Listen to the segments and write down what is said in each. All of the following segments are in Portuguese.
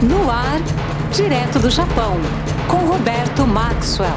No ar, direto do Japão, com Roberto Maxwell.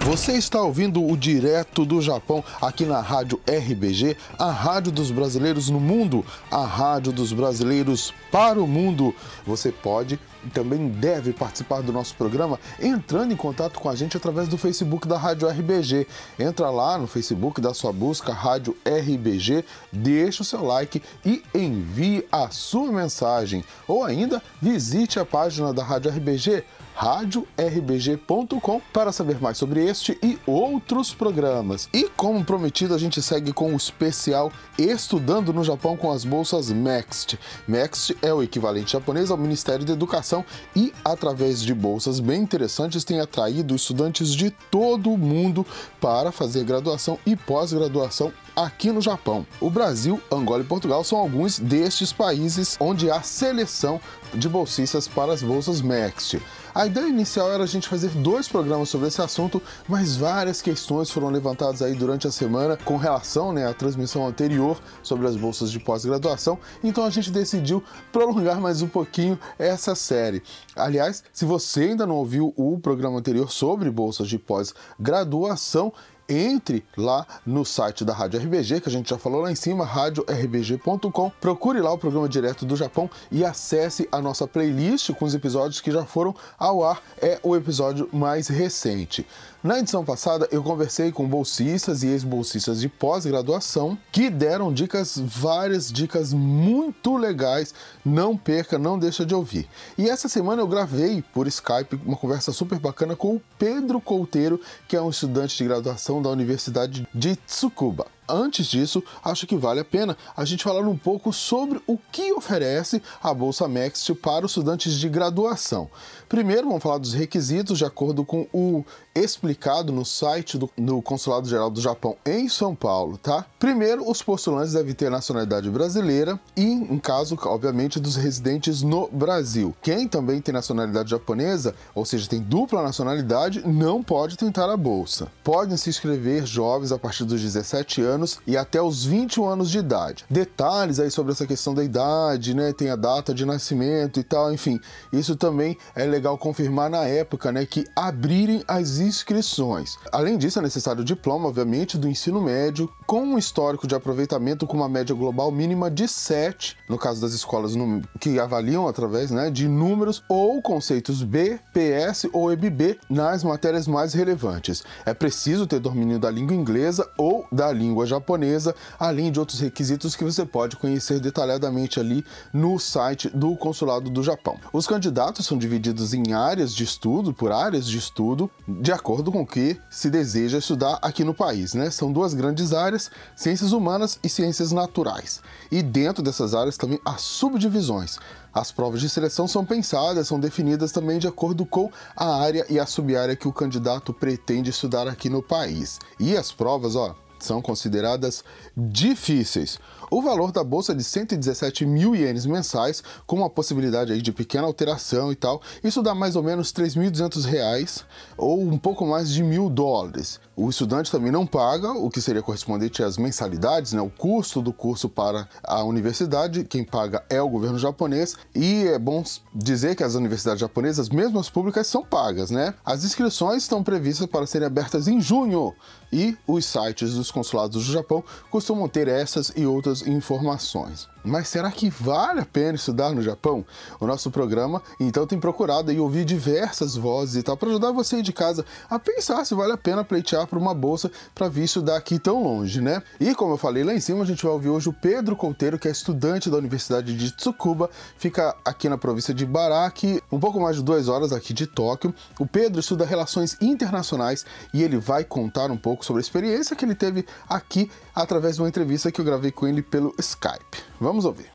Você está ouvindo o Direto do Japão aqui na Rádio RBG, a rádio dos brasileiros no mundo, a rádio dos brasileiros para o mundo. Você pode também deve participar do nosso programa entrando em contato com a gente através do Facebook da Rádio RBG. Entra lá no Facebook da sua busca Rádio RBG, deixa o seu like e envie a sua mensagem. Ou ainda visite a página da Rádio RBG radiorBG.com para saber mais sobre este e outros programas. E como prometido, a gente segue com o especial Estudando no Japão com as bolsas MEXT. MEXT é o equivalente japonês ao Ministério da Educação e, através de bolsas bem interessantes, tem atraído estudantes de todo o mundo para fazer graduação e pós-graduação aqui no Japão. O Brasil, Angola e Portugal são alguns destes países onde há seleção de bolsistas para as bolsas MEXT. A ideia inicial era a gente fazer dois programas sobre esse assunto, mas várias questões foram levantadas aí durante a semana com relação né, à transmissão anterior sobre as bolsas de pós-graduação, então a gente decidiu prolongar mais um pouquinho essa série. Aliás, se você ainda não ouviu o programa anterior sobre bolsas de pós-graduação, entre lá no site da Rádio RBG, que a gente já falou lá em cima, radiorBG.com. Procure lá o programa direto do Japão e acesse a nossa playlist com os episódios que já foram ao ar. É o episódio mais recente. Na edição passada, eu conversei com bolsistas e ex-bolsistas de pós-graduação que deram dicas, várias dicas muito legais. Não perca, não deixa de ouvir. E essa semana eu gravei por Skype uma conversa super bacana com o Pedro Couteiro, que é um estudante de graduação da Universidade de Tsukuba antes disso, acho que vale a pena a gente falar um pouco sobre o que oferece a Bolsa Next para os estudantes de graduação. Primeiro, vamos falar dos requisitos de acordo com o explicado no site do, do Consulado Geral do Japão em São Paulo, tá? Primeiro, os postulantes devem ter nacionalidade brasileira e, em caso, obviamente, dos residentes no Brasil. Quem também tem nacionalidade japonesa, ou seja, tem dupla nacionalidade, não pode tentar a bolsa. Podem se inscrever jovens a partir dos 17 anos e até os 21 anos de idade. Detalhes aí sobre essa questão da idade, né? Tem a data de nascimento e tal, enfim. Isso também é legal confirmar na época, né? Que abrirem as inscrições. Além disso, é necessário o diploma, obviamente, do ensino médio, com um histórico de aproveitamento com uma média global mínima de 7, no caso das escolas que avaliam através né, de números ou conceitos B, PS ou EBB nas matérias mais relevantes. É preciso ter domínio da língua inglesa ou da língua japonesa, além de outros requisitos que você pode conhecer detalhadamente ali no site do Consulado do Japão. Os candidatos são divididos em áreas de estudo, por áreas de estudo, de acordo com o que se deseja estudar aqui no país, né? São duas grandes áreas, ciências humanas e ciências naturais. E dentro dessas áreas também há subdivisões. As provas de seleção são pensadas, são definidas também de acordo com a área e a subárea que o candidato pretende estudar aqui no país. E as provas, ó, são consideradas difíceis. O valor da bolsa é de 117 mil ienes mensais, com uma possibilidade aí de pequena alteração e tal. Isso dá mais ou menos 3.200 reais ou um pouco mais de mil dólares. O estudante também não paga, o que seria correspondente às mensalidades, né, o custo do curso para a universidade. Quem paga é o governo japonês. E é bom dizer que as universidades japonesas, mesmo as públicas, são pagas, né? As inscrições estão previstas para serem abertas em junho e os sites dos consulados do Japão costumam ter essas e outras informações. Mas será que vale a pena estudar no Japão? O nosso programa então tem procurado e ouvir diversas vozes e tal para ajudar você aí de casa a pensar se vale a pena pleitear para uma bolsa para vir estudar aqui tão longe, né? E como eu falei lá em cima, a gente vai ouvir hoje o Pedro Couteiro, que é estudante da Universidade de Tsukuba, fica aqui na província de Baraki, um pouco mais de duas horas aqui de Tóquio. O Pedro estuda relações internacionais e ele vai contar um pouco sobre a experiência que ele teve aqui através de uma entrevista que eu gravei com ele pelo Skype. Ouvir.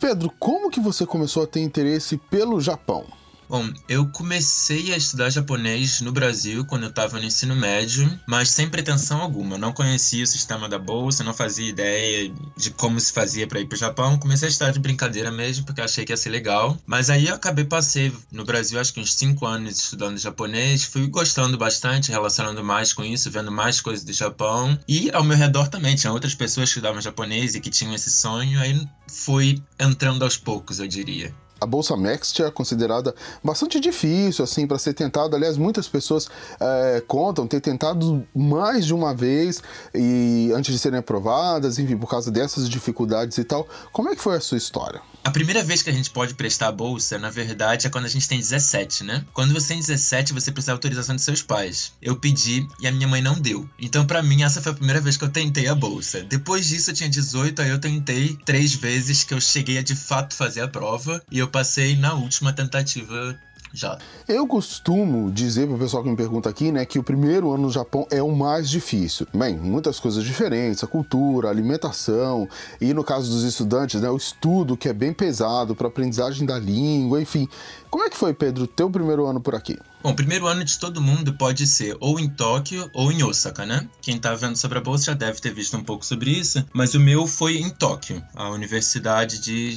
Pedro, como que você começou a ter interesse pelo Japão? Bom, eu comecei a estudar japonês no Brasil quando eu estava no ensino médio, mas sem pretensão alguma. não conhecia o sistema da bolsa, não fazia ideia de como se fazia para ir para o Japão. Comecei a estudar de brincadeira mesmo, porque achei que ia ser legal. Mas aí eu acabei passei no Brasil acho que uns 5 anos estudando japonês, fui gostando bastante, relacionando mais com isso, vendo mais coisas do Japão. E ao meu redor também tinha outras pessoas que estudavam japonês e que tinham esse sonho. Aí fui entrando aos poucos, eu diria a bolsa Next é considerada bastante difícil assim para ser tentada. Aliás, muitas pessoas é, contam ter tentado mais de uma vez e antes de serem aprovadas, enfim, por causa dessas dificuldades e tal. Como é que foi a sua história? A primeira vez que a gente pode prestar a bolsa, na verdade, é quando a gente tem 17, né? Quando você tem 17, você precisa da autorização de seus pais. Eu pedi e a minha mãe não deu. Então, para mim, essa foi a primeira vez que eu tentei a bolsa. Depois disso, eu tinha 18, aí eu tentei três vezes que eu cheguei a de fato fazer a prova e eu passei na última tentativa já. Eu costumo dizer para o pessoal que me pergunta aqui, né, que o primeiro ano no Japão é o mais difícil. Bem, muitas coisas diferentes, a cultura, a alimentação e no caso dos estudantes, né, o estudo que é bem pesado para aprendizagem da língua, enfim. Como é que foi, Pedro, teu primeiro ano por aqui? Bom, o primeiro ano de todo mundo pode ser ou em Tóquio ou em Osaka, né? Quem tá vendo sobre a bolsa já deve ter visto um pouco sobre isso, mas o meu foi em Tóquio, a Universidade de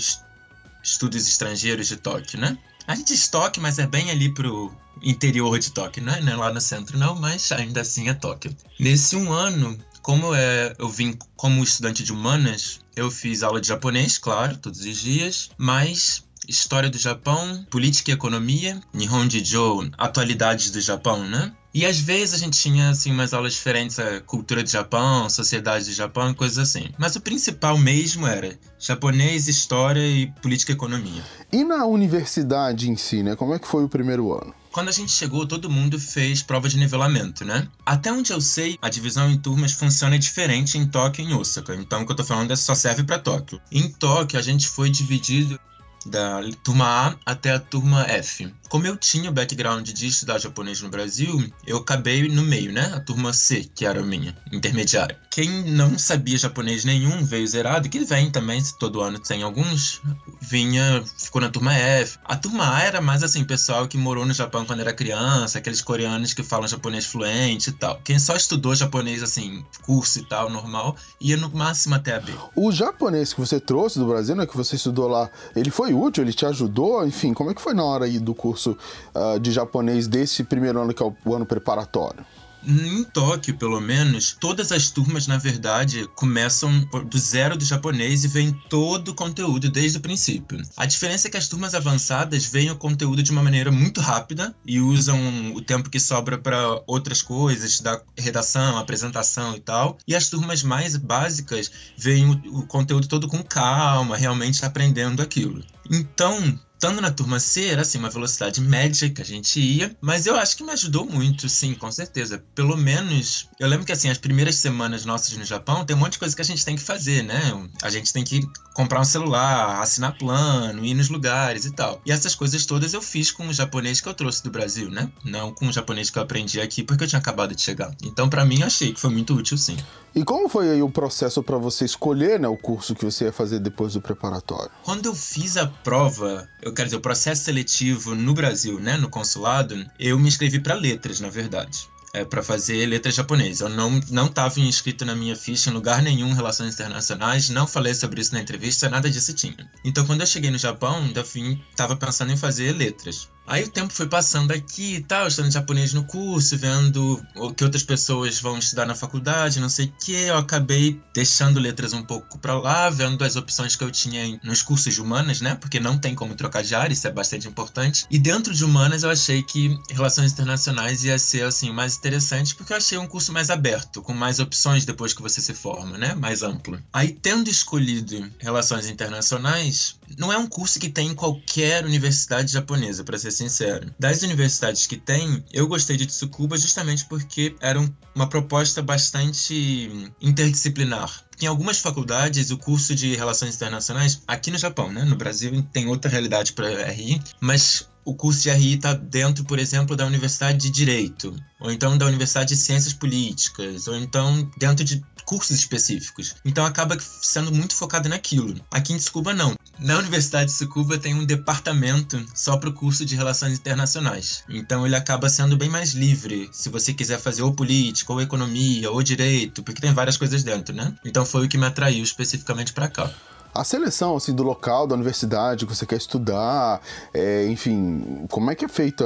Estudos Estrangeiros de Tóquio, né? A gente estoque, mas é bem ali pro interior de Tóquio, né? Não é lá no centro, não, mas ainda assim é Tóquio. Nesse um ano, como é, eu vim como estudante de humanas, eu fiz aula de japonês, claro, todos os dias, mas história do Japão, política e economia, Nihon Jijo, atualidades do Japão, né? E às vezes a gente tinha assim umas aulas diferentes, a cultura do Japão, sociedade do Japão, coisas assim. Mas o principal mesmo era japonês, história e política e economia. E na universidade em si, né? Como é que foi o primeiro ano? Quando a gente chegou, todo mundo fez prova de nivelamento, né? Até onde eu sei, a divisão em turmas funciona diferente em Tóquio e em Osaka. Então, o que eu tô falando é só serve para Tóquio. Em Tóquio, a gente foi dividido da turma A até a turma F. Como eu tinha o background de estudar japonês no Brasil, eu acabei no meio, né? A turma C, que era a minha, intermediária. Quem não sabia japonês nenhum veio zerado, que vem também, todo ano tem alguns, vinha, ficou na turma F. A turma A era mais assim, pessoal que morou no Japão quando era criança, aqueles coreanos que falam japonês fluente e tal. Quem só estudou japonês, assim, curso e tal, normal, ia no máximo até a B. O japonês que você trouxe do Brasil, né, que você estudou lá, ele foi útil, ele te ajudou? Enfim, como é que foi na hora aí do curso uh, de japonês desse primeiro ano que é o ano preparatório? Em Tóquio, pelo menos, todas as turmas, na verdade, começam do zero do japonês e vem todo o conteúdo desde o princípio. A diferença é que as turmas avançadas veem o conteúdo de uma maneira muito rápida e usam o tempo que sobra para outras coisas, da redação, apresentação e tal. E as turmas mais básicas veem o, o conteúdo todo com calma, realmente aprendendo aquilo. Então, Estando na turma C, era assim, uma velocidade média que a gente ia, mas eu acho que me ajudou muito, sim, com certeza. Pelo menos, eu lembro que assim, as primeiras semanas nossas no Japão, tem um monte de coisa que a gente tem que fazer, né? A gente tem que comprar um celular, assinar plano, ir nos lugares e tal. E essas coisas todas eu fiz com o japonês que eu trouxe do Brasil, né? Não com o japonês que eu aprendi aqui porque eu tinha acabado de chegar. Então, para mim, achei que foi muito útil, sim. E como foi aí o processo para você escolher, né, o curso que você ia fazer depois do preparatório? Quando eu fiz a prova, eu quero dizer, o processo seletivo no Brasil, né, no consulado, eu me inscrevi para letras, na verdade. É, para fazer letras japonesas. Eu não não estava inscrito na minha ficha em lugar nenhum relações internacionais, não falei sobre isso na entrevista, nada disso tinha. Então, quando eu cheguei no Japão, ainda estava pensando em fazer letras. Aí o tempo foi passando aqui e tal, estudando japonês no curso, vendo o que outras pessoas vão estudar na faculdade, não sei o que. Eu acabei deixando letras um pouco para lá, vendo as opções que eu tinha nos cursos de humanas, né? Porque não tem como trocar de área, isso é bastante importante. E dentro de humanas eu achei que relações internacionais ia ser assim mais interessante, porque eu achei um curso mais aberto, com mais opções depois que você se forma, né? Mais amplo. Aí tendo escolhido relações internacionais, não é um curso que tem em qualquer universidade japonesa, para ser sincero. Das universidades que tem, eu gostei de Tsukuba justamente porque era uma proposta bastante interdisciplinar. Em algumas faculdades, o curso de Relações Internacionais, aqui no Japão, né? No Brasil tem outra realidade para RI, mas o curso de RI está dentro, por exemplo, da Universidade de Direito, ou então da Universidade de Ciências Políticas, ou então dentro de cursos específicos. Então acaba sendo muito focado naquilo. Aqui em Tsukuba não. Na Universidade de Tsukuba tem um departamento só para o curso de Relações Internacionais. Então ele acaba sendo bem mais livre, se você quiser fazer ou política, ou economia, ou direito, porque tem várias coisas dentro, né? Então foi o que me atraiu especificamente para cá a seleção assim do local da universidade que você quer estudar, é, enfim, como é que é feita,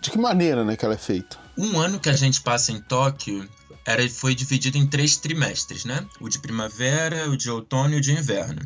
de que maneira, né, que ela é feita? Um ano que a gente passa em Tóquio era foi dividido em três trimestres, né? O de primavera, o de outono e o de inverno.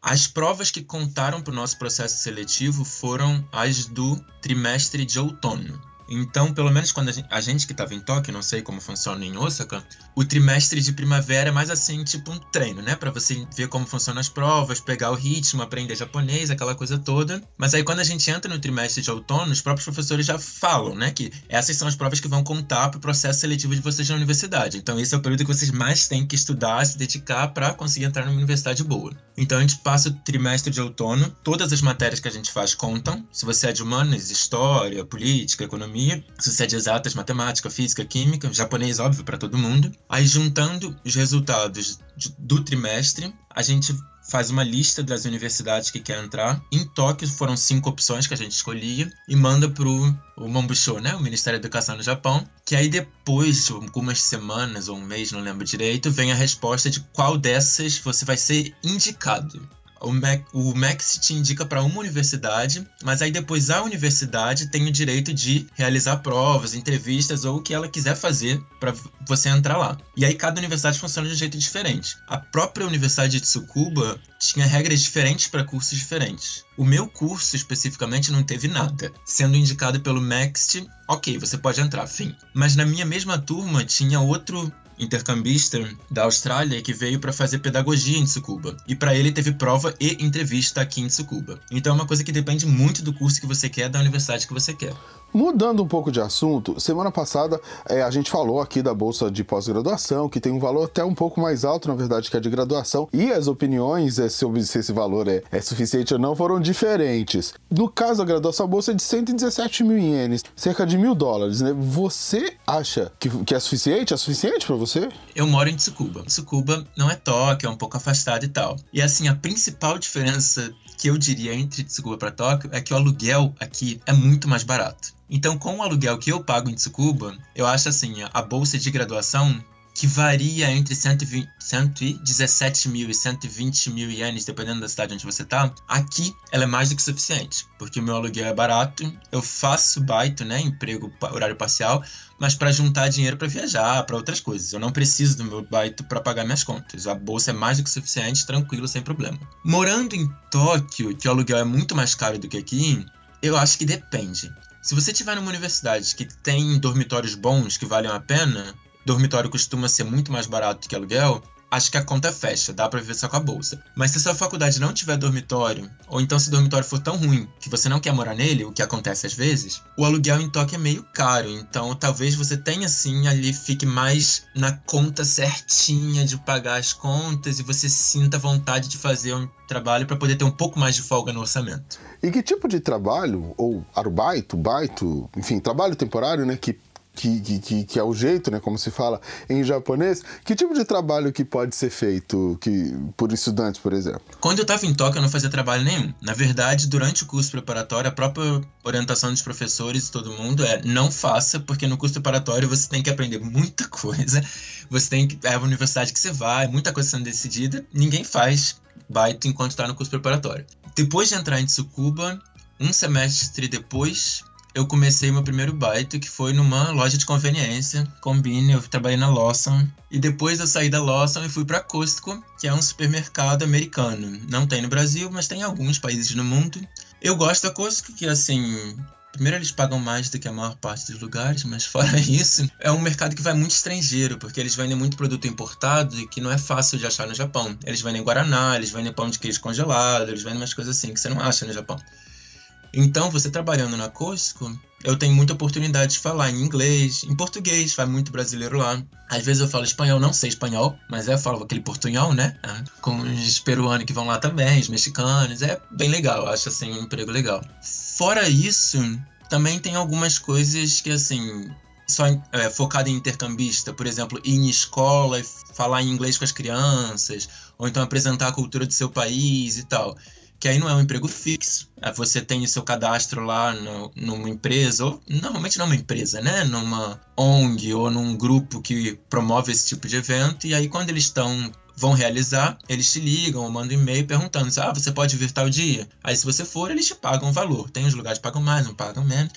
As provas que contaram para o nosso processo seletivo foram as do trimestre de outono. Então, pelo menos quando a gente, a gente que estava em Tóquio, não sei como funciona em Osaka, o trimestre de primavera é mais assim, tipo um treino, né? Para você ver como funcionam as provas, pegar o ritmo, aprender japonês, aquela coisa toda. Mas aí quando a gente entra no trimestre de outono, os próprios professores já falam, né? Que essas são as provas que vão contar para o processo seletivo de vocês na universidade. Então, esse é o período que vocês mais têm que estudar, se dedicar para conseguir entrar numa universidade boa. Então, a gente passa o trimestre de outono, todas as matérias que a gente faz contam. Se você é de humanas, história, política, economia, economia, se você é de exatas, matemática, física, química, japonês, óbvio, para todo mundo. Aí, juntando os resultados do trimestre, a gente faz uma lista das universidades que quer entrar. Em Tóquio foram cinco opções que a gente escolhia e manda pro o Mambusho, né, o Ministério da Educação no Japão, que aí depois de algumas semanas ou um mês, não lembro direito, vem a resposta de qual dessas você vai ser indicado o, Mac, o Max te indica para uma universidade, mas aí depois a universidade tem o direito de realizar provas, entrevistas ou o que ela quiser fazer para você entrar lá. E aí cada universidade funciona de um jeito diferente. A própria Universidade de Tsukuba tinha regras diferentes para cursos diferentes. O meu curso especificamente não teve nada, sendo indicado pelo Maxt, ok, você pode entrar, fim. Mas na minha mesma turma tinha outro intercambista da Austrália que veio para fazer pedagogia em Tsukuba. E para ele teve prova e entrevista aqui em Tsukuba. Então é uma coisa que depende muito do curso que você quer, da universidade que você quer. Mudando um pouco de assunto, semana passada é, a gente falou aqui da bolsa de pós-graduação, que tem um valor até um pouco mais alto, na verdade, que a de graduação, e as opiniões é, sobre se esse valor é, é, suficiente ou não foram diferentes. No caso da graduação, a bolsa é de 117 mil ienes, cerca de mil dólares, né? Você acha que, que é suficiente? É suficiente para você? Eu moro em Tsukuba. Tsukuba não é Tóquio, é um pouco afastado e tal. E assim, a principal diferença que eu diria entre Tsukuba para Tóquio é que o aluguel aqui é muito mais barato. Então, com o aluguel que eu pago em Tsukuba, eu acho assim, a bolsa de graduação que varia entre 120, 117 mil e 120 mil ienes, dependendo da cidade onde você tá, aqui ela é mais do que suficiente, porque o meu aluguel é barato, eu faço baito, né, emprego horário parcial, mas para juntar dinheiro para viajar, para outras coisas. Eu não preciso do meu baito para pagar minhas contas. A bolsa é mais do que suficiente, tranquilo, sem problema. Morando em Tóquio, que o aluguel é muito mais caro do que aqui, eu acho que depende. Se você tiver numa universidade que tem dormitórios bons que valem a pena, dormitório costuma ser muito mais barato que aluguel, acho que a conta fecha, dá para viver só com a bolsa. Mas se sua faculdade não tiver dormitório, ou então se o dormitório for tão ruim que você não quer morar nele, o que acontece às vezes, o aluguel em Tóquio é meio caro. Então talvez você tenha assim ali fique mais na conta certinha de pagar as contas e você sinta vontade de fazer um trabalho para poder ter um pouco mais de folga no orçamento. E que tipo de trabalho, ou arubaito, baito, enfim, trabalho temporário, né, que que, que, que, é o jeito, né, como se fala em japonês, que tipo de trabalho que pode ser feito que, por estudantes, por exemplo? Quando eu estava em Tóquio, eu não fazia trabalho nenhum. Na verdade, durante o curso preparatório, a própria orientação dos professores e todo mundo é não faça, porque no curso preparatório você tem que aprender muita coisa, você tem que. É a universidade que você vai, muita coisa sendo decidida, ninguém faz baito enquanto está no curso preparatório. Depois de entrar em Tsukuba, um semestre depois, eu comecei meu primeiro baito, que foi numa loja de conveniência, Combine, eu trabalhei na Lawson. E depois eu saí da Lawson e fui para Costco, que é um supermercado americano. Não tem no Brasil, mas tem em alguns países no mundo. Eu gosto da Costco, que assim, Primeiro, eles pagam mais do que a maior parte dos lugares, mas fora isso, é um mercado que vai muito estrangeiro, porque eles vendem muito produto importado e que não é fácil de achar no Japão. Eles vendem guaraná, eles vendem pão de queijo congelado, eles vendem umas coisas assim que você não acha no Japão. Então, você trabalhando na Costco, eu tenho muita oportunidade de falar em inglês, em português, vai muito brasileiro lá. Às vezes eu falo espanhol, não sei espanhol, mas é, eu falo aquele portunhol, né? É, com os peruanos que vão lá também, os mexicanos, é bem legal, acho assim um emprego legal. Fora isso, também tem algumas coisas que assim, só é, focado em intercambista, por exemplo, ir em escola e falar em inglês com as crianças, ou então apresentar a cultura do seu país e tal. Que aí não é um emprego fixo. É, você tem o seu cadastro lá no, numa empresa, ou normalmente não uma empresa, né? Numa ONG ou num grupo que promove esse tipo de evento, e aí quando eles estão vão realizar, eles te ligam ou mandam e-mail perguntando ah, você pode vir tal dia. Aí se você for, eles te pagam um valor. Tem os lugares que pagam mais, não pagam menos.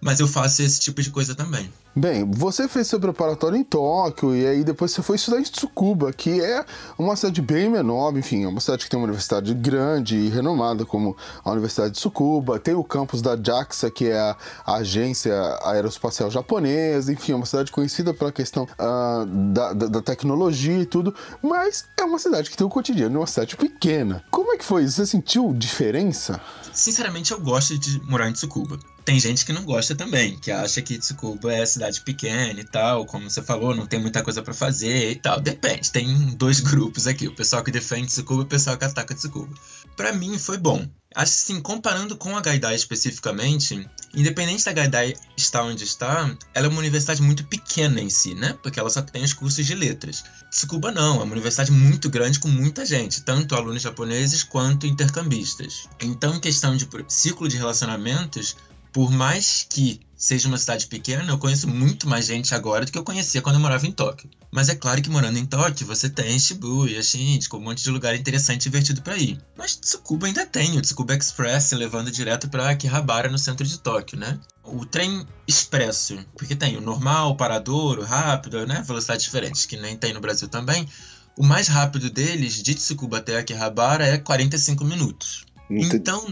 Mas eu faço esse tipo de coisa também. Bem, você fez seu preparatório em Tóquio e aí depois você foi estudar em Tsukuba, que é uma cidade bem menor, enfim, é uma cidade que tem uma universidade grande e renomada como a Universidade de Tsukuba, tem o campus da JAXA, que é a, agência aeroespacial japonesa, enfim, é uma cidade conhecida pela questão uh, da, da, da, tecnologia e tudo, mas é uma cidade que tem o cotidiano, é uma cidade pequena. Como é que foi? Você sentiu diferença? Sinceramente, eu gosto de morar em Tsukuba. Tem gente que não gosta também, que acha que Tsukuba é cidade pequena e tal, como você falou, não tem muita coisa para fazer e tal. Depende, tem dois grupos aqui, o pessoal que defende Tsukuba e o pessoal que ataca Tsukuba. Para mim foi bom. Assim, comparando com a Gaidai especificamente, independente da Gaidai estar onde está, ela é uma universidade muito pequena em si, né? Porque ela só tem os cursos de letras. Tsukuba não, é uma universidade muito grande com muita gente, tanto alunos japoneses quanto intercambistas. Então, em questão de ciclo de relacionamentos, por mais que seja uma cidade pequena, eu conheço muito mais gente agora do que eu conhecia quando eu morava em Tóquio. Mas é claro que morando em Tóquio, você tem Shibuya, Shinjuku, um monte de lugar interessante e divertido para ir. Mas Tsukuba ainda tem o Tsukuba Express levando direto para Akihabara, no centro de Tóquio, né? O trem expresso, porque tem o normal, o parador, o rápido, né? Velocidades diferentes, que nem tem no Brasil também. O mais rápido deles, de Tsukuba até Akihabara, é 45 minutos. Então,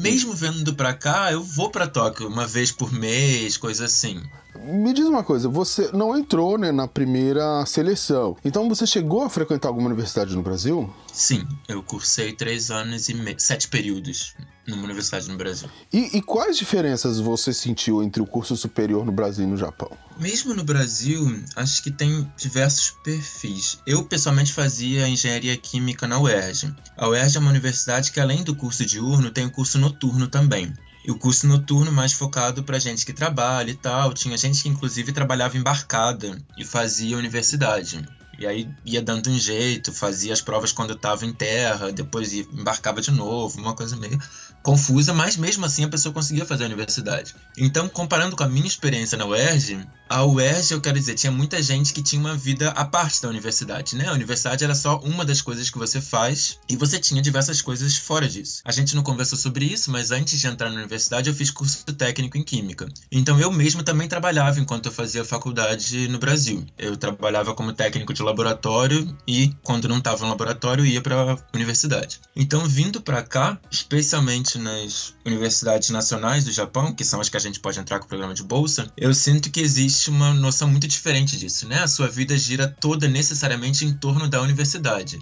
mesmo vendo pra cá, eu vou para Tóquio uma vez por mês, coisa assim. Me diz uma coisa, você não entrou né, na primeira seleção, então você chegou a frequentar alguma universidade no Brasil? Sim, eu cursei três anos e me... sete períodos numa universidade no Brasil. E, e, quais diferenças você sentiu entre o curso superior no Brasil e no Japão? Mesmo no Brasil, acho que tem diversos perfis. Eu, pessoalmente, fazia engenharia química na UERJ. A UERJ é uma universidade que, além do curso diurno, tem o curso noturno também. E o curso noturno mais focado para gente que trabalha e tal. Tinha gente que inclusive trabalhava embarcada e fazia universidade. E aí ia dando um jeito, fazia as provas quando estava em terra, depois embarcava de novo, uma coisa meio confusa, mas mesmo assim a pessoa conseguia fazer a universidade. Então, comparando com a minha experiência na UERJ, a UERJ, eu quero dizer, tinha muita gente que tinha uma vida à parte da universidade, né? A universidade era só uma das coisas que você faz e você tinha diversas coisas fora disso. A gente não conversou sobre isso, mas antes de entrar na universidade eu fiz curso técnico em Química. Então eu mesmo também trabalhava enquanto eu fazia faculdade no Brasil. Eu trabalhava como técnico de laboratório e quando não estava no laboratório ia para a universidade. Então vindo para cá, especialmente nas universidades nacionais do Japão, que são as que a gente pode entrar com o programa de bolsa, eu sinto que existe uma noção muito diferente disso, né? A sua vida gira toda necessariamente em torno da universidade.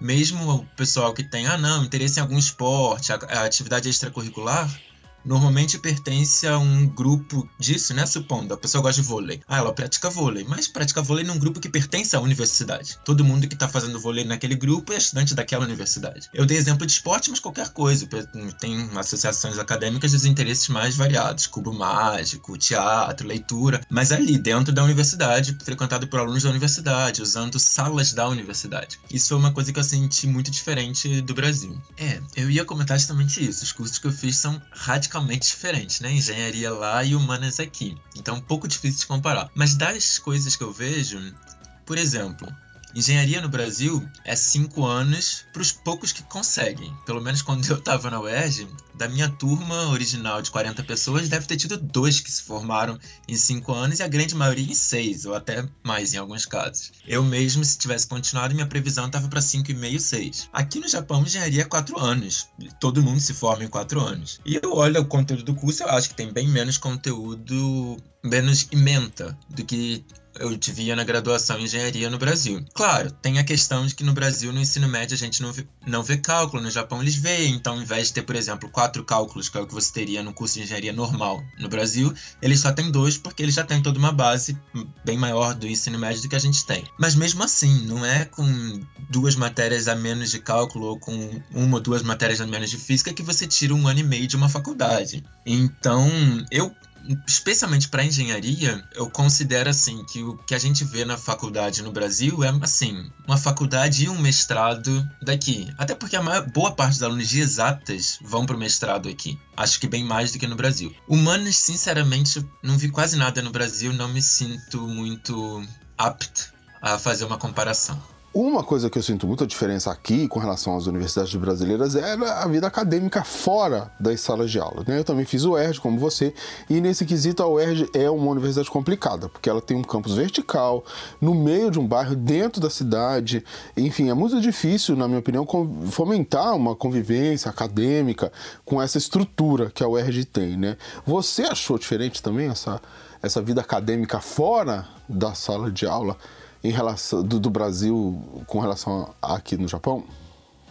Mesmo o pessoal que tem, ah, não, interesse em algum esporte, atividade extracurricular, normalmente pertence a um grupo disso, né? Supondo, a pessoa gosta de vôlei. Ah, ela pratica vôlei, mas pratica vôlei num grupo que pertence à universidade. Todo mundo que tá fazendo vôlei naquele grupo é estudante daquela universidade. Eu dei exemplo de esporte, mas qualquer coisa. Tem associações acadêmicas dos interesses mais variados: cubo mágico, teatro, leitura, mas ali dentro da universidade, frequentado por alunos da universidade, usando salas da universidade. Isso foi uma coisa que eu senti muito diferente do Brasil. É, eu ia comentar justamente isso. Os cursos que eu fiz são radicalmente radicalmente diferentes, né? Engenharia lá e humanas aqui. Então é um pouco difícil de comparar. Mas das coisas que eu vejo, por exemplo, Engenharia no Brasil é cinco anos para os poucos que conseguem. Pelo menos quando eu estava na UERJ, da minha turma original de 40 pessoas, deve ter tido dois que se formaram em cinco anos e a grande maioria em seis, ou até mais em alguns casos. Eu mesmo, se tivesse continuado, minha previsão estava para cinco e meio, seis. Aqui no Japão, engenharia é quatro anos. Todo mundo se forma em quatro anos. E eu olho o conteúdo do curso, eu acho que tem bem menos conteúdo, menos ementa do que eu via na graduação em engenharia no Brasil. Claro, tem a questão de que no Brasil, no ensino médio, a gente não vê, não vê cálculo, no Japão eles veem. Então, ao invés de ter, por exemplo, quatro cálculos, que é o que você teria no curso de engenharia normal no Brasil, eles só têm dois, porque eles já têm toda uma base bem maior do ensino médio do que a gente tem. Mas mesmo assim, não é com duas matérias a menos de cálculo ou com uma ou duas matérias a menos de física que você tira um ano e meio de uma faculdade. Então, eu especialmente para engenharia, eu considero assim que o que a gente vê na faculdade no Brasil é assim, uma faculdade e um mestrado daqui. Até porque a maior, boa parte dos alunos de exatas vão para o mestrado aqui. Acho que bem mais do que no Brasil. Humanas, sinceramente, não vi quase nada no Brasil, não me sinto muito apto a fazer uma comparação. Uma coisa que eu sinto muita diferença aqui com relação às universidades brasileiras é a vida acadêmica fora das salas de aula. Né? Eu também fiz o UERJ, como você, e nesse quesito a UERJ é uma universidade complicada, porque ela tem um campus vertical, no meio de um bairro, dentro da cidade. Enfim, é muito difícil, na minha opinião, fomentar uma convivência acadêmica com essa estrutura que a UERJ tem. Né? Você achou diferente também essa, essa vida acadêmica fora da sala de aula? Em relação do, do Brasil com relação a, aqui no Japão?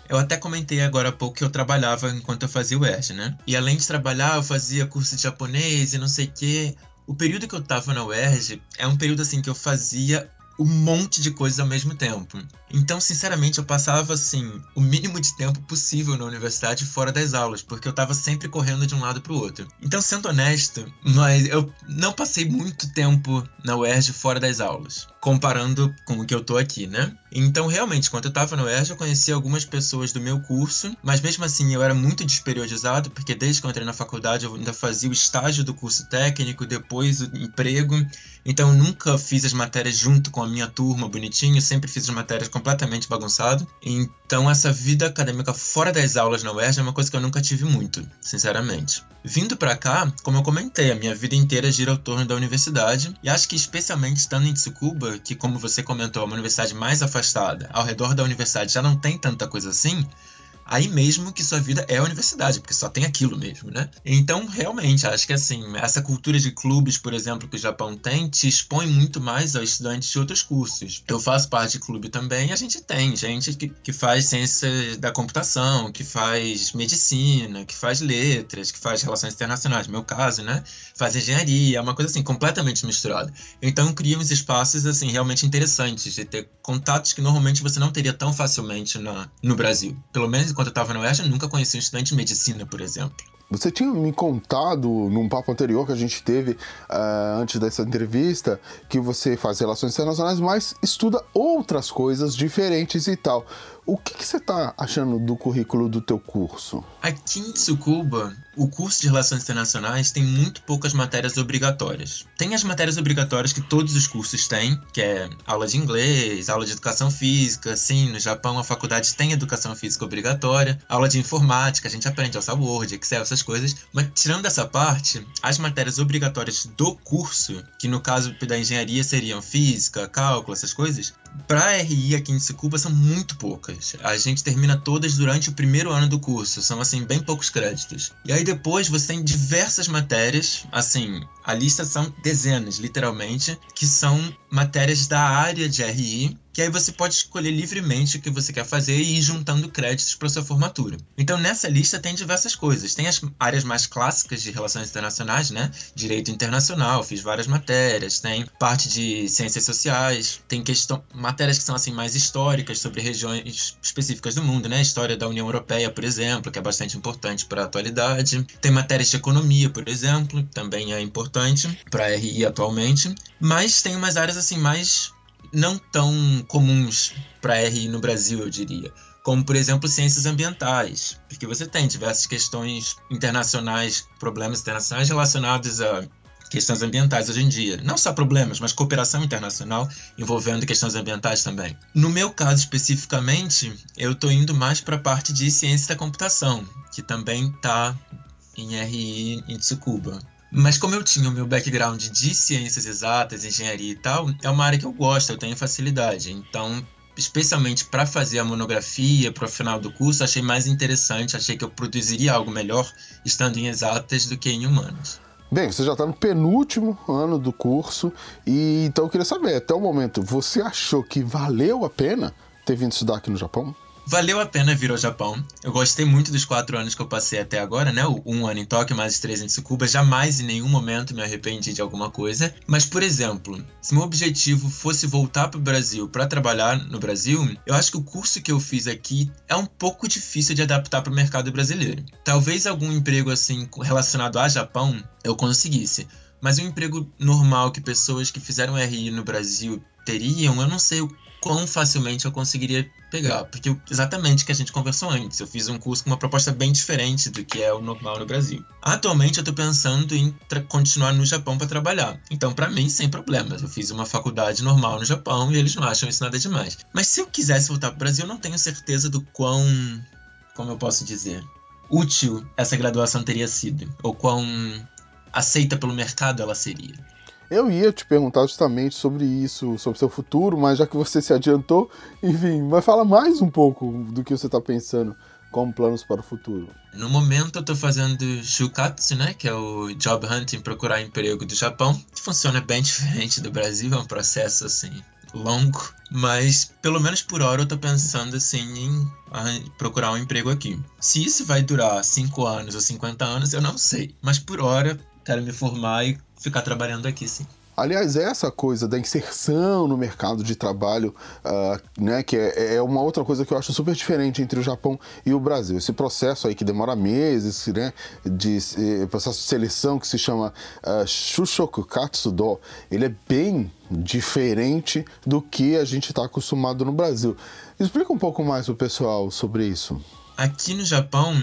Eu até comentei agora há pouco que eu trabalhava enquanto eu fazia o UERJ, né? E além de trabalhar, eu fazia curso de japonês e não sei o quê. O período que eu tava na UERJ é um período assim que eu fazia um monte de coisas ao mesmo tempo. Então, sinceramente, eu passava assim o mínimo de tempo possível na universidade fora das aulas, porque eu estava sempre correndo de um lado para o outro. Então, sendo honesto, mas eu não passei muito tempo na UERJ fora das aulas, comparando com o que eu tô aqui, né? Então, realmente, quando eu estava na UERJ, eu conheci algumas pessoas do meu curso, mas mesmo assim eu era muito desperiodizado, porque desde que eu entrei na faculdade eu ainda fazia o estágio do curso técnico, depois o emprego. Então, eu nunca fiz as matérias junto com a minha turma bonitinho, sempre fiz as matérias completamente bagunçado. Então, essa vida acadêmica fora das aulas na UERJ é uma coisa que eu nunca tive muito, sinceramente. Vindo para cá, como eu comentei, a minha vida inteira gira ao torno da universidade, e acho que especialmente estando em Tsukuba, que como você comentou, é uma universidade mais afastada, ao redor da universidade já não tem tanta coisa assim, aí mesmo que sua vida é a universidade, porque só tem aquilo mesmo, né? Então, realmente, acho que assim, essa cultura de clubes, por exemplo, que o Japão tem, te expõe muito mais aos estudantes de outros cursos. Eu faço parte de clube também, a gente tem gente que, que faz ciência da computação, que faz medicina, que faz letras, que faz relações internacionais, no meu caso, né? Faz engenharia, é uma coisa assim, completamente misturada. Então, cria uns espaços, assim, realmente interessantes de ter contatos que normalmente você não teria tão facilmente na, no Brasil. Pelo menos enquanto eu estava no Oeste, nunca conheci um estudante de medicina, por exemplo. Você tinha me contado num papo anterior que a gente teve uh, antes dessa entrevista que você faz relações internacionais, mas estuda outras coisas diferentes e tal. O que, que você está achando do currículo do teu curso? Aqui em Tsukuba, o curso de Relações Internacionais tem muito poucas matérias obrigatórias. Tem as matérias obrigatórias que todos os cursos têm, que é aula de inglês, aula de educação física. Sim, no Japão a faculdade tem educação física obrigatória, aula de informática, a gente aprende a usar Word, Excel, coisas. Mas tirando essa parte, as matérias obrigatórias do curso, que no caso da engenharia seriam física, cálculo, essas coisas, para RI aqui em Tsukuba são muito poucas. A gente termina todas durante o primeiro ano do curso, são assim bem poucos créditos. E aí depois você tem diversas matérias, assim, a lista são dezenas, literalmente, que são matérias da área de RI que aí você pode escolher livremente o que você quer fazer e ir juntando créditos para sua formatura. Então nessa lista tem diversas coisas. Tem as áreas mais clássicas de relações internacionais, né? Direito internacional, fiz várias matérias, tem parte de ciências sociais, tem questão matérias que são assim mais históricas sobre regiões específicas do mundo, né? História da União Europeia, por exemplo, que é bastante importante para a atualidade. Tem matérias de economia, por exemplo, também é importante para a RI atualmente, mas tem umas áreas assim mais não tão comuns para RI no Brasil, eu diria. Como, por exemplo, ciências ambientais, porque você tem diversas questões internacionais, problemas internacionais relacionados a questões ambientais hoje em dia. Não só problemas, mas cooperação internacional envolvendo questões ambientais também. No meu caso especificamente, eu estou indo mais para a parte de ciência da computação, que também está em RI em Tsukuba. Mas como eu tinha o meu background de ciências exatas, engenharia e tal, é uma área que eu gosto, eu tenho facilidade. Então, especialmente para fazer a monografia para o final do curso, achei mais interessante, achei que eu produziria algo melhor estando em exatas do que em humanas. Bem, você já está no penúltimo ano do curso e então eu queria saber, até o momento, você achou que valeu a pena ter vindo estudar aqui no Japão? Valeu a pena vir ao Japão. Eu gostei muito dos quatro anos que eu passei até agora, né? Um ano em Tóquio, mais três em Tsukuba. Jamais em nenhum momento me arrependi de alguma coisa. Mas, por exemplo, se meu objetivo fosse voltar para o Brasil para trabalhar no Brasil, eu acho que o curso que eu fiz aqui é um pouco difícil de adaptar para o mercado brasileiro. Talvez algum emprego assim relacionado a Japão eu conseguisse. Mas um emprego normal que pessoas que fizeram RI no Brasil teriam, eu não sei quão facilmente eu conseguiria pegar. Porque exatamente o que a gente conversou antes. Eu fiz um curso com uma proposta bem diferente do que é o normal no Brasil. Atualmente eu estou pensando em continuar no Japão para trabalhar. Então, para mim, sem problemas. Eu fiz uma faculdade normal no Japão e eles não acham isso nada demais. Mas se eu quisesse voltar para o Brasil, eu não tenho certeza do quão. Como eu posso dizer? Útil essa graduação teria sido. Ou quão aceita pelo mercado ela seria. Eu ia te perguntar justamente sobre isso, sobre seu futuro, mas já que você se adiantou, enfim, vai falar mais um pouco do que você está pensando como planos para o futuro. No momento eu estou fazendo Shukatsu, né, que é o Job Hunting, procurar emprego do Japão, que funciona bem diferente do Brasil, é um processo assim longo, mas pelo menos por hora eu tô pensando assim em procurar um emprego aqui. Se isso vai durar 5 anos ou 50 anos, eu não sei, mas por hora quero me formar e ficar trabalhando aqui, sim. Aliás, essa coisa da inserção no mercado de trabalho, uh, né, que é, é, uma outra coisa que eu acho super diferente entre o Japão e o Brasil. Esse processo aí que demora meses, né, de eh, processo de seleção que se chama uh, Shushoku Katsudo, ele é bem diferente do que a gente está acostumado no Brasil. Explica um pouco mais para o pessoal sobre isso. Aqui no Japão,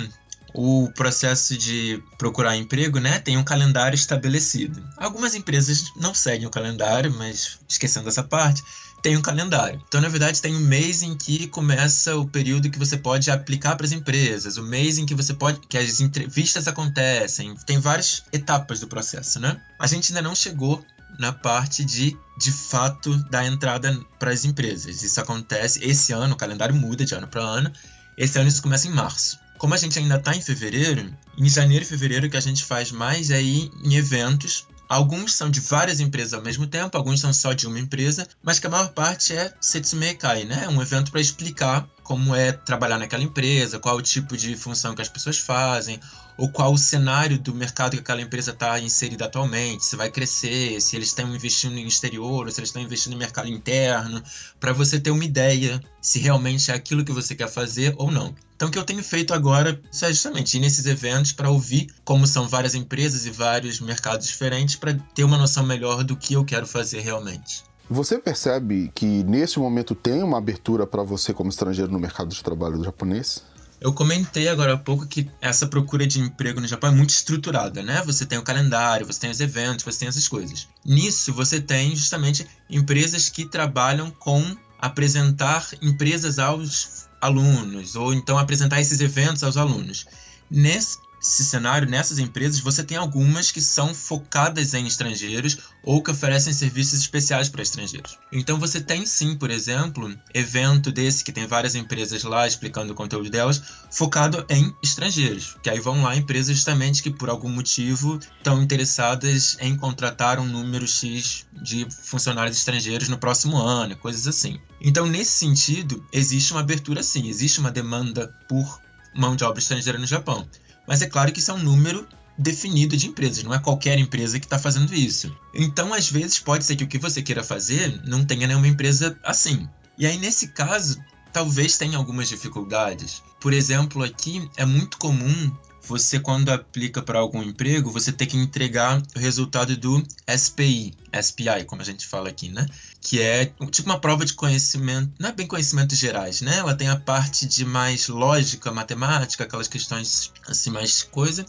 o processo de procurar emprego, né, tem um calendário estabelecido. Algumas empresas não seguem o calendário, mas esquecendo essa parte, tem um calendário. Então, na verdade, tem um mês em que começa o período que você pode aplicar para as empresas, o mês em que você pode que as entrevistas acontecem. Tem várias etapas do processo, né? A gente ainda não chegou na parte de de fato da entrada para as empresas. Isso acontece esse ano, o calendário muda de ano para ano. Esse ano isso começa em março. Como a gente ainda está em fevereiro, em janeiro e fevereiro o que a gente faz mais é ir em eventos. Alguns são de várias empresas ao mesmo tempo, alguns são só de uma empresa, mas que a maior parte é Setsume Kai, né? Um evento para explicar como é trabalhar naquela empresa, qual o tipo de função que as pessoas fazem, ou qual o cenário do mercado que aquela empresa está inserida atualmente, se vai crescer, se eles estão investindo em exterior, ou se eles estão investindo em mercado interno, para você ter uma ideia se realmente é aquilo que você quer fazer ou não. Então, o que eu tenho feito agora é justamente ir nesses eventos para ouvir como são várias empresas e vários mercados diferentes, para ter uma noção melhor do que eu quero fazer realmente. Você percebe que nesse momento tem uma abertura para você como estrangeiro no mercado de trabalho do japonês? Eu comentei agora há pouco que essa procura de emprego no Japão é muito estruturada, né? Você tem o calendário, você tem os eventos, você tem essas coisas. Nisso, você tem justamente empresas que trabalham com apresentar empresas aos alunos, ou então apresentar esses eventos aos alunos. Nesse, esse cenário, nessas empresas, você tem algumas que são focadas em estrangeiros ou que oferecem serviços especiais para estrangeiros. Então você tem sim, por exemplo, evento desse que tem várias empresas lá explicando o conteúdo delas, focado em estrangeiros. Que aí vão lá empresas justamente que por algum motivo estão interessadas em contratar um número X de funcionários estrangeiros no próximo ano, coisas assim. Então, nesse sentido, existe uma abertura sim, existe uma demanda por mão de obra estrangeira no Japão. Mas é claro que isso é um número definido de empresas, não é qualquer empresa que está fazendo isso. Então, às vezes, pode ser que o que você queira fazer não tenha nenhuma empresa assim. E aí, nesse caso, talvez tenha algumas dificuldades. Por exemplo, aqui é muito comum você quando aplica para algum emprego, você ter que entregar o resultado do SPI, SPI, como a gente fala aqui, né? Que é tipo uma prova de conhecimento, não é bem conhecimentos gerais, né? Ela tem a parte de mais lógica, matemática, aquelas questões assim mais coisa,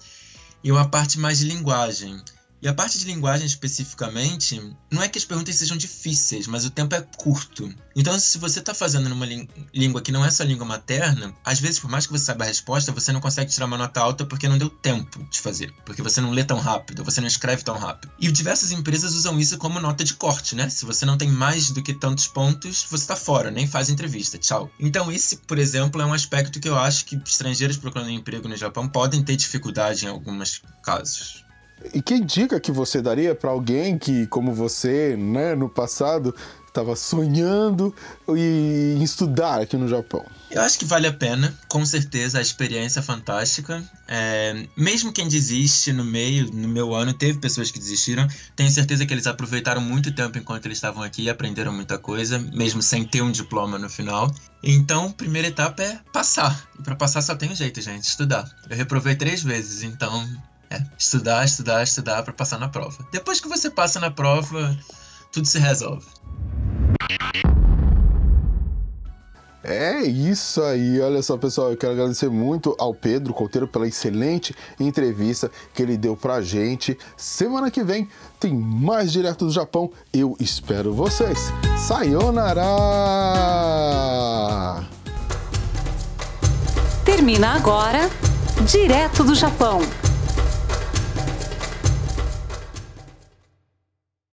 e uma parte mais de linguagem. E a parte de linguagem especificamente, não é que as perguntas sejam difíceis, mas o tempo é curto. Então, se você está fazendo numa língua que não é sua língua materna, às vezes, por mais que você saiba a resposta, você não consegue tirar uma nota alta porque não deu tempo de fazer. Porque você não lê tão rápido, você não escreve tão rápido. E diversas empresas usam isso como nota de corte, né? Se você não tem mais do que tantos pontos, você está fora, nem faz entrevista. Tchau. Então, esse, por exemplo, é um aspecto que eu acho que estrangeiros procurando emprego no Japão podem ter dificuldade em alguns casos. E que dica que você daria para alguém que, como você, né, no passado, estava sonhando em estudar aqui no Japão? Eu acho que vale a pena, com certeza, a experiência é fantástica. É, mesmo quem desiste no meio, no meu ano, teve pessoas que desistiram. Tenho certeza que eles aproveitaram muito tempo enquanto eles estavam aqui e aprenderam muita coisa, mesmo sem ter um diploma no final. Então, primeira etapa é passar. E para passar só tem um jeito, gente, estudar. Eu reprovei três vezes, então É, estudar, estudar, estudar para passar na prova. Depois que você passa na prova, tudo se resolve. É isso aí, olha só pessoal, eu quero agradecer muito ao Pedro Couteiro pela excelente entrevista que ele deu pra gente. Semana que vem tem mais direto do Japão, eu espero vocês. Sayonara! Termina agora Direto do Japão